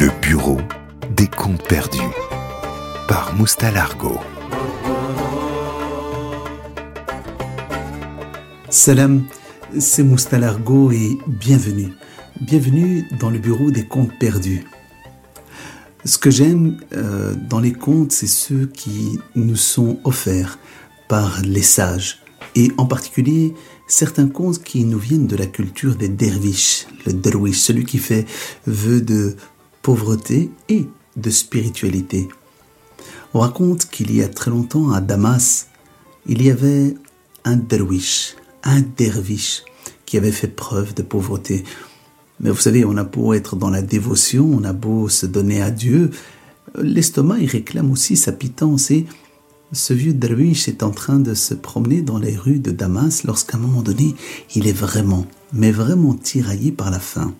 Le bureau des comptes perdus par Moustalargo. Salam, c'est Moustalargo et bienvenue. Bienvenue dans le bureau des comptes perdus. Ce que j'aime euh, dans les contes, c'est ceux qui nous sont offerts par les sages, et en particulier certains contes qui nous viennent de la culture des derviches, le derwish, celui qui fait vœu de pauvreté et de spiritualité. On raconte qu'il y a très longtemps à Damas, il y avait un derwish, un derviche qui avait fait preuve de pauvreté. Mais vous savez, on a beau être dans la dévotion, on a beau se donner à Dieu, l'estomac il réclame aussi sa pitance et ce vieux derviche est en train de se promener dans les rues de Damas lorsqu'à un moment donné, il est vraiment, mais vraiment tiraillé par la faim.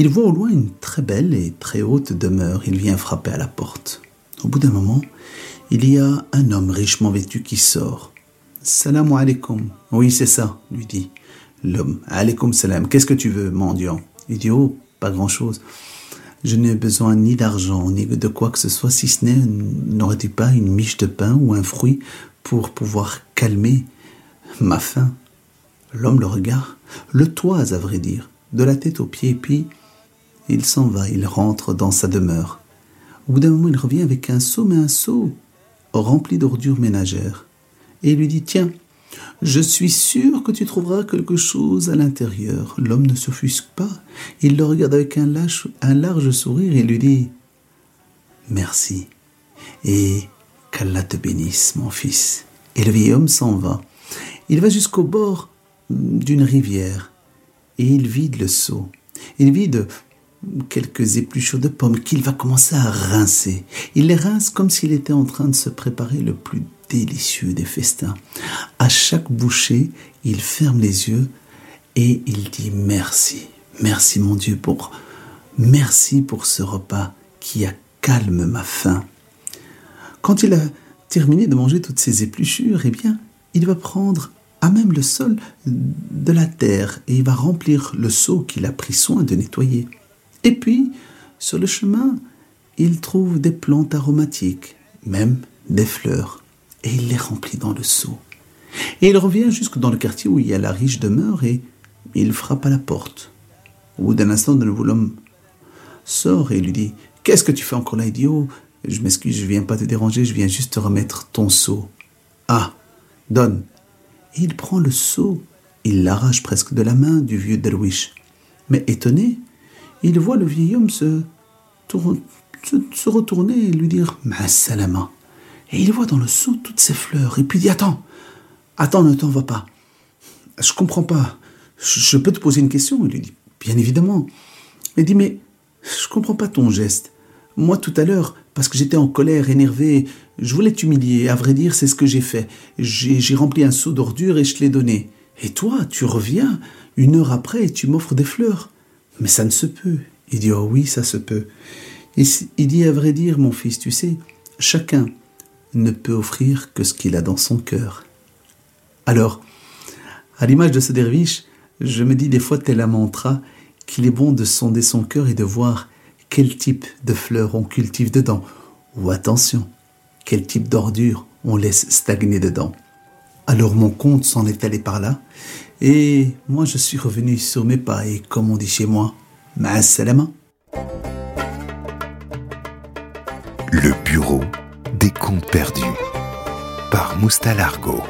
Il voit au loin une très belle et très haute demeure. Il vient frapper à la porte. Au bout d'un moment, il y a un homme richement vêtu qui sort. Salam alaikum. Oui, c'est ça, lui dit l'homme. Alaikum salam. Qu'est-ce que tu veux, mendiant? Il dit, oh, pas grand-chose. Je n'ai besoin ni d'argent, ni de quoi que ce soit, si ce n'est, n'aurais-tu pas une miche de pain ou un fruit pour pouvoir calmer ma faim? L'homme le regarde, le toise à vrai dire, de la tête aux pieds, puis il s'en va, il rentre dans sa demeure. Au bout d'un moment, il revient avec un seau, mais un seau rempli d'ordures ménagères. Et il lui dit, tiens, je suis sûr que tu trouveras quelque chose à l'intérieur. L'homme ne s'offusque pas. Il le regarde avec un, un large sourire et lui dit Merci. Et qu'Allah te bénisse, mon fils. Et le vieil homme s'en va. Il va jusqu'au bord d'une rivière et il vide le seau. Il vide quelques épluchures de pommes qu'il va commencer à rincer. Il les rince comme s'il était en train de se préparer le plus délicieux des festins. À chaque bouchée, il ferme les yeux et il dit merci. Merci mon Dieu pour merci pour ce repas qui a calme ma faim. Quand il a terminé de manger toutes ces épluchures, eh bien, il va prendre à même le sol de la terre et il va remplir le seau qu'il a pris soin de nettoyer. Et puis, sur le chemin, il trouve des plantes aromatiques, même des fleurs et il les remplit dans le seau. Et il revient jusque dans le quartier où il y a la riche demeure et il frappe à la porte. Au bout d'un instant, de nouveau l'homme sort et lui dit Qu'est-ce que tu fais encore là, idiot? Je m'excuse, je viens pas te déranger, je viens juste te remettre ton seau. Ah, donne. Et il prend le seau, il l'arrache presque de la main du vieux derwish. Mais étonné, il voit le vieil homme se, se, retourner et lui dire salama. Et il voit dans le seau toutes ces fleurs. Et puis il dit Attends, attends, ne t'en va pas. Je comprends pas. Je peux te poser une question? Il lui dit Bien évidemment. Il dit Mais je comprends pas ton geste. Moi, tout à l'heure, parce que j'étais en colère, énervé, je voulais t'humilier. À vrai dire, c'est ce que j'ai fait. J'ai rempli un seau d'ordures et je te l'ai donné. Et toi, tu reviens une heure après et tu m'offres des fleurs. Mais ça ne se peut. Il dit Oh oui, ça se peut. il dit À vrai dire, mon fils, tu sais, chacun ne peut offrir que ce qu'il a dans son cœur. Alors, à l'image de ce derviche, je me dis des fois tel un mantra qu'il est bon de sonder son cœur et de voir quel type de fleurs on cultive dedans, ou attention, quel type d'ordure on laisse stagner dedans. Alors mon compte s'en est allé par là, et moi je suis revenu sur mes pas, et comme on dit chez moi, ma'as Le bureau des comptes perdus par Moustalargo.